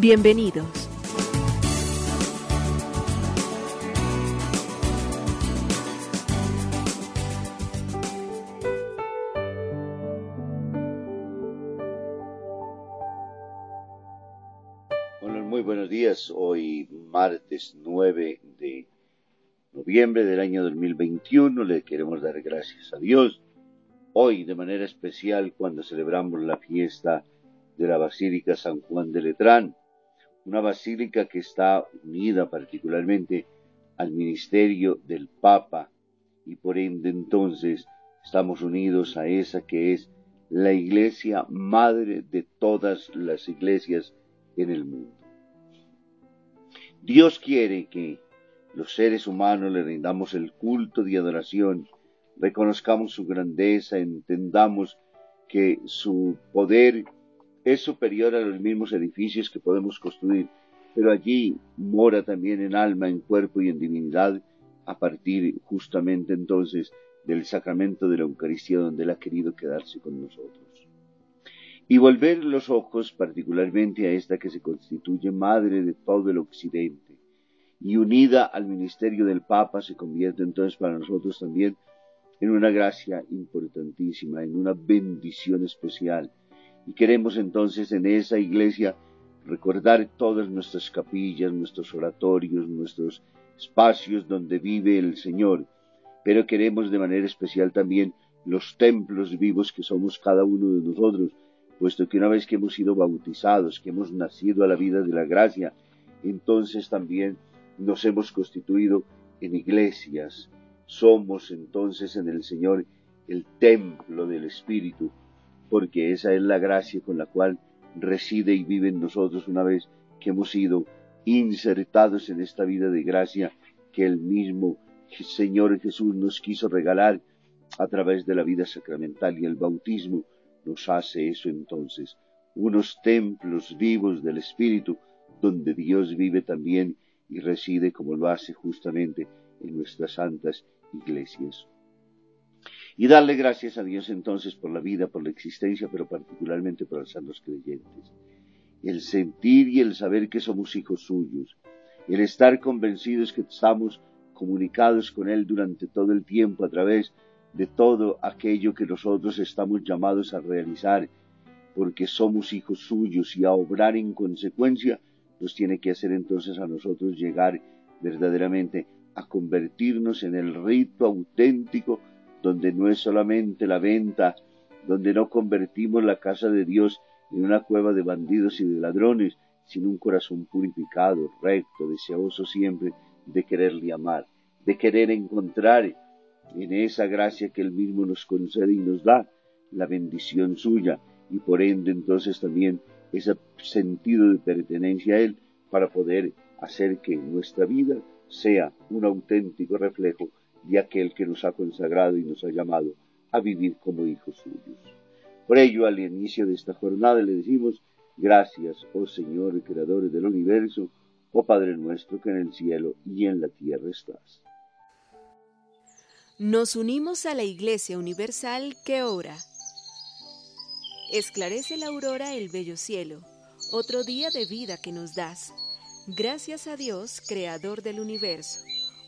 Bienvenidos. Muy buenos días. Hoy martes 9 de noviembre del año 2021 le queremos dar gracias a Dios. Hoy de manera especial cuando celebramos la fiesta de la Basílica San Juan de Letrán, una basílica que está unida particularmente al ministerio del Papa y por ende entonces estamos unidos a esa que es la iglesia madre de todas las iglesias en el mundo. Dios quiere que los seres humanos le rindamos el culto de adoración, reconozcamos su grandeza, entendamos que su poder es superior a los mismos edificios que podemos construir, pero allí mora también en alma, en cuerpo y en divinidad, a partir justamente entonces del sacramento de la Eucaristía donde Él ha querido quedarse con nosotros y volver los ojos particularmente a esta que se constituye madre de todo el occidente y unida al ministerio del Papa se convierte entonces para nosotros también en una gracia importantísima, en una bendición especial. Y queremos entonces en esa iglesia recordar todas nuestras capillas, nuestros oratorios, nuestros espacios donde vive el Señor, pero queremos de manera especial también los templos vivos que somos cada uno de nosotros, puesto que una vez que hemos sido bautizados, que hemos nacido a la vida de la gracia, entonces también nos hemos constituido en iglesias. Somos entonces en el Señor el templo del Espíritu, porque esa es la gracia con la cual reside y vive en nosotros una vez que hemos sido insertados en esta vida de gracia que el mismo Señor Jesús nos quiso regalar a través de la vida sacramental y el bautismo nos hace eso entonces, unos templos vivos del Espíritu, donde Dios vive también y reside como lo hace justamente en nuestras santas iglesias. Y darle gracias a Dios entonces por la vida, por la existencia, pero particularmente por los santos creyentes. El sentir y el saber que somos hijos suyos, el estar convencidos que estamos comunicados con Él durante todo el tiempo a través de todo aquello que nosotros estamos llamados a realizar, porque somos hijos suyos y a obrar en consecuencia, nos tiene que hacer entonces a nosotros llegar verdaderamente a convertirnos en el rito auténtico, donde no es solamente la venta, donde no convertimos la casa de Dios en una cueva de bandidos y de ladrones, sino un corazón purificado, recto, deseoso siempre de quererle amar, de querer encontrar en esa gracia que Él mismo nos concede y nos da, la bendición suya, y por ende entonces también ese sentido de pertenencia a Él para poder hacer que nuestra vida sea un auténtico reflejo de aquel que nos ha consagrado y nos ha llamado a vivir como hijos suyos. Por ello, al inicio de esta jornada le decimos, gracias, oh Señor, Creador del universo, oh Padre nuestro que en el cielo y en la tierra estás. Nos unimos a la Iglesia Universal que ora. Esclarece la aurora el bello cielo, otro día de vida que nos das. Gracias a Dios, Creador del universo,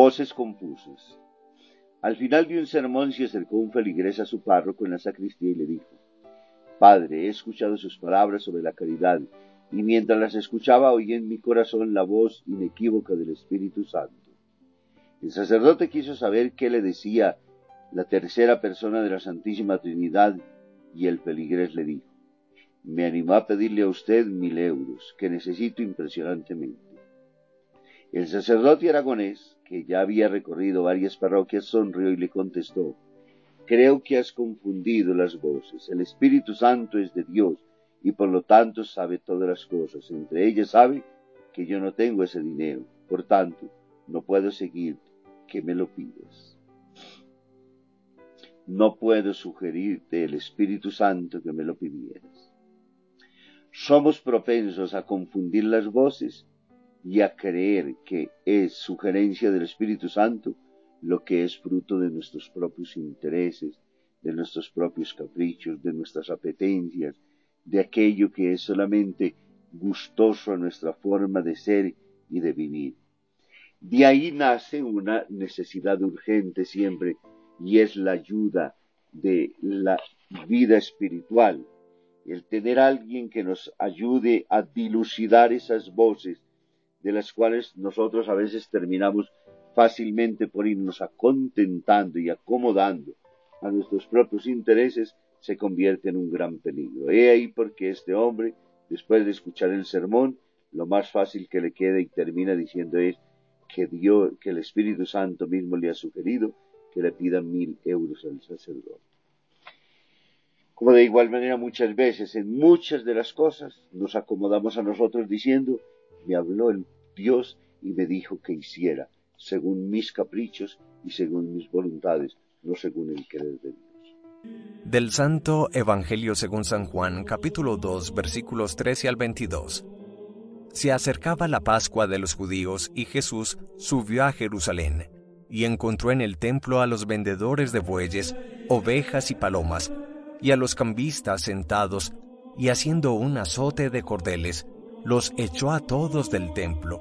Voces confusas. Al final de un sermón se acercó un feligrés a su párroco en la sacristía y le dijo, Padre, he escuchado sus palabras sobre la caridad, y mientras las escuchaba oí en mi corazón la voz inequívoca del Espíritu Santo. El sacerdote quiso saber qué le decía la tercera persona de la Santísima Trinidad, y el feligrés le dijo, me animó a pedirle a usted mil euros, que necesito impresionantemente. El sacerdote aragonés, que ya había recorrido varias parroquias, sonrió y le contestó, Creo que has confundido las voces. El Espíritu Santo es de Dios y por lo tanto sabe todas las cosas. Entre ellas sabe que yo no tengo ese dinero. Por tanto, no puedo seguir que me lo pidas. No puedo sugerirte el Espíritu Santo que me lo pidieras. Somos propensos a confundir las voces y a creer que es sugerencia del Espíritu Santo lo que es fruto de nuestros propios intereses, de nuestros propios caprichos, de nuestras apetencias, de aquello que es solamente gustoso a nuestra forma de ser y de vivir. De ahí nace una necesidad urgente siempre y es la ayuda de la vida espiritual, el tener alguien que nos ayude a dilucidar esas voces de las cuales nosotros a veces terminamos fácilmente por irnos acontentando y acomodando a nuestros propios intereses, se convierte en un gran peligro. He ahí porque este hombre, después de escuchar el sermón, lo más fácil que le queda y termina diciendo es que Dios, que el Espíritu Santo mismo le ha sugerido que le pida mil euros al sacerdote. Como de igual manera muchas veces en muchas de las cosas nos acomodamos a nosotros diciendo me habló el Dios y me dijo que hiciera según mis caprichos y según mis voluntades, no según el querer de Dios. Del Santo Evangelio según San Juan, capítulo 2, versículos 13 al 22. Se acercaba la Pascua de los judíos y Jesús subió a Jerusalén y encontró en el templo a los vendedores de bueyes, ovejas y palomas, y a los cambistas sentados, y haciendo un azote de cordeles, los echó a todos del templo,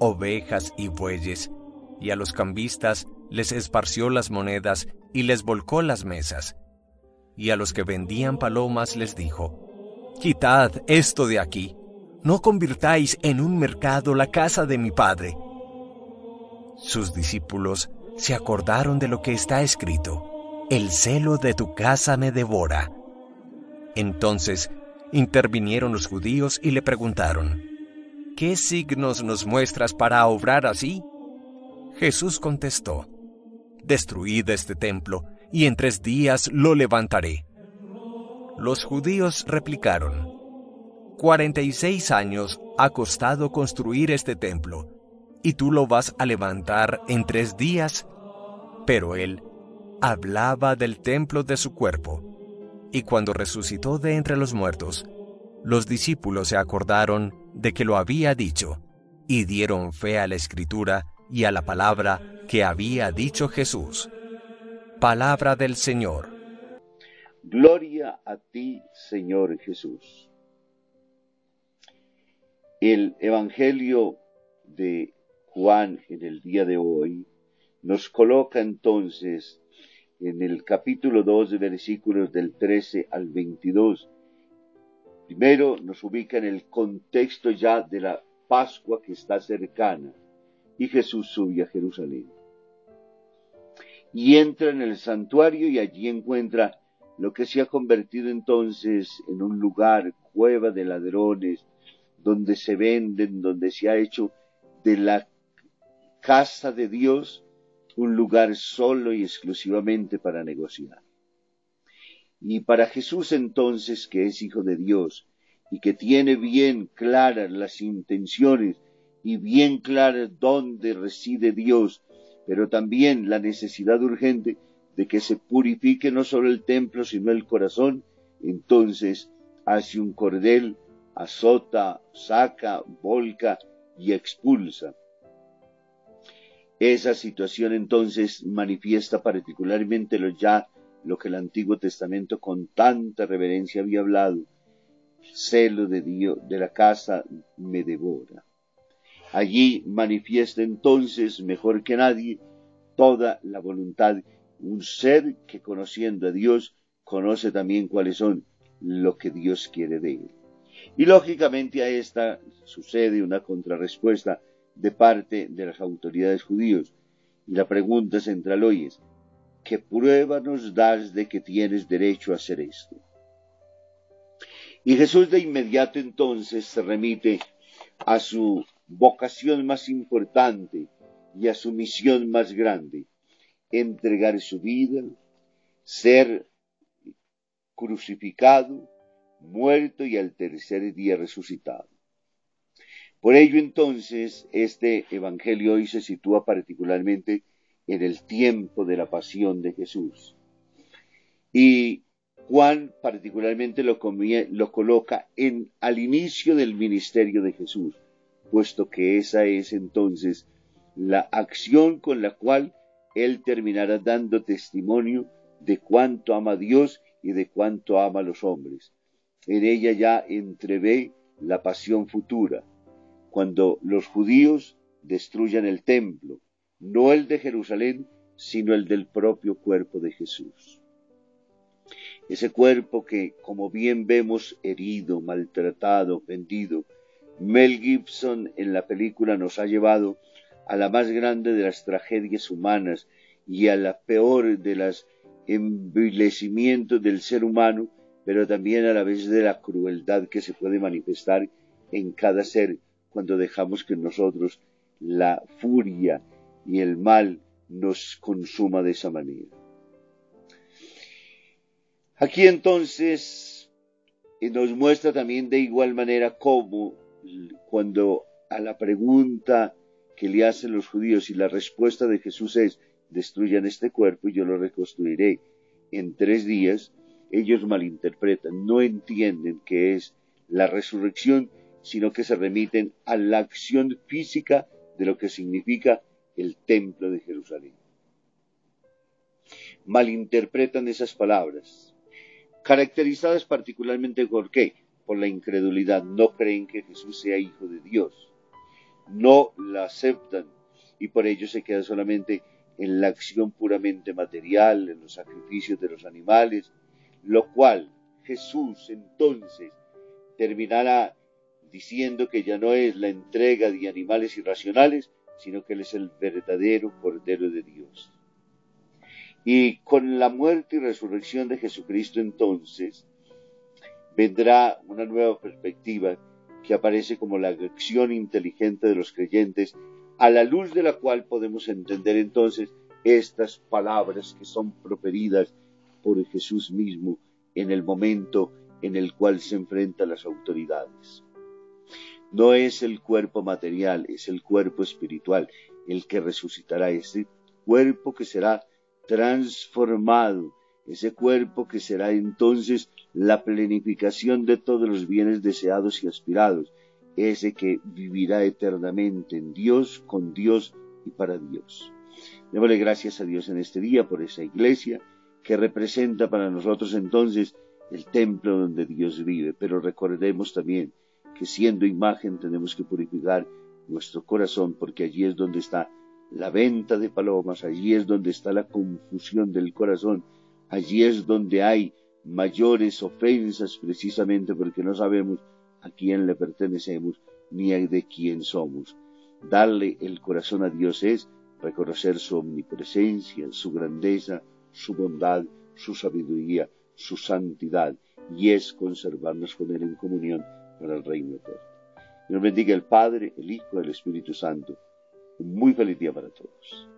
ovejas y bueyes, y a los cambistas les esparció las monedas y les volcó las mesas. Y a los que vendían palomas les dijo, Quitad esto de aquí, no convirtáis en un mercado la casa de mi padre. Sus discípulos se acordaron de lo que está escrito, El celo de tu casa me devora. Entonces Intervinieron los judíos y le preguntaron, ¿qué signos nos muestras para obrar así? Jesús contestó, Destruid este templo, y en tres días lo levantaré. Los judíos replicaron, Cuarenta y seis años ha costado construir este templo, y tú lo vas a levantar en tres días. Pero él hablaba del templo de su cuerpo. Y cuando resucitó de entre los muertos, los discípulos se acordaron de que lo había dicho, y dieron fe a la escritura y a la palabra que había dicho Jesús. Palabra del Señor. Gloria a ti, Señor Jesús. El Evangelio de Juan en el día de hoy nos coloca entonces en el capítulo 2 de versículos del 13 al 22. Primero nos ubica en el contexto ya de la Pascua que está cercana y Jesús sube a Jerusalén. Y entra en el santuario y allí encuentra lo que se ha convertido entonces en un lugar, cueva de ladrones, donde se venden, donde se ha hecho de la casa de Dios un lugar solo y exclusivamente para negociar. Y para Jesús entonces, que es Hijo de Dios y que tiene bien claras las intenciones y bien claras dónde reside Dios, pero también la necesidad urgente de que se purifique no solo el templo, sino el corazón, entonces hace un cordel, azota, saca, volca y expulsa. Esa situación entonces manifiesta particularmente lo ya lo que el Antiguo Testamento con tanta reverencia había hablado. Celo de Dios de la casa me devora. Allí manifiesta entonces mejor que nadie toda la voluntad, un ser que conociendo a Dios conoce también cuáles son lo que Dios quiere de él. Y lógicamente a esta sucede una contrarrespuesta de parte de las autoridades judíos. Y la pregunta central hoy es, ¿qué prueba nos das de que tienes derecho a hacer esto? Y Jesús de inmediato entonces se remite a su vocación más importante y a su misión más grande, entregar su vida, ser crucificado, muerto y al tercer día resucitado. Por ello entonces este Evangelio hoy se sitúa particularmente en el tiempo de la pasión de Jesús. Y Juan particularmente lo, lo coloca en, al inicio del ministerio de Jesús, puesto que esa es entonces la acción con la cual él terminará dando testimonio de cuánto ama a Dios y de cuánto ama a los hombres. En ella ya entrevé la pasión futura, cuando los judíos destruyan el templo, no el de Jerusalén, sino el del propio cuerpo de Jesús. Ese cuerpo que, como bien vemos, herido, maltratado, vendido, Mel Gibson en la película nos ha llevado a la más grande de las tragedias humanas y a la peor de los envilecimientos del ser humano, pero también a la vez de la crueldad que se puede manifestar en cada ser cuando dejamos que nosotros la furia y el mal nos consuma de esa manera. Aquí entonces eh, nos muestra también de igual manera cómo cuando a la pregunta que le hacen los judíos y la respuesta de Jesús es destruyan este cuerpo y yo lo reconstruiré en tres días, ellos malinterpretan, no entienden que es la resurrección sino que se remiten a la acción física de lo que significa el templo de Jerusalén. Malinterpretan esas palabras, caracterizadas particularmente por qué? Por la incredulidad. No creen que Jesús sea hijo de Dios. No la aceptan y por ello se queda solamente en la acción puramente material, en los sacrificios de los animales, lo cual Jesús entonces terminará diciendo que ya no es la entrega de animales irracionales, sino que Él es el verdadero Cordero de Dios. Y con la muerte y resurrección de Jesucristo entonces vendrá una nueva perspectiva que aparece como la acción inteligente de los creyentes, a la luz de la cual podemos entender entonces estas palabras que son proferidas por Jesús mismo en el momento en el cual se enfrenta a las autoridades. No es el cuerpo material, es el cuerpo espiritual el que resucitará, ese cuerpo que será transformado, ese cuerpo que será entonces la plenificación de todos los bienes deseados y aspirados, ese que vivirá eternamente en Dios, con Dios y para Dios. Démosle gracias a Dios en este día por esa iglesia que representa para nosotros entonces el templo donde Dios vive, pero recordemos también que siendo imagen tenemos que purificar nuestro corazón porque allí es donde está la venta de palomas, allí es donde está la confusión del corazón, allí es donde hay mayores ofensas precisamente porque no sabemos a quién le pertenecemos ni de quién somos. Darle el corazón a Dios es reconocer su omnipresencia, su grandeza, su bondad, su sabiduría, su santidad, y es conservarnos con Él en comunión para el reino eterno. Dios bendiga el Padre, el Hijo el Espíritu Santo. Un muy feliz día para todos.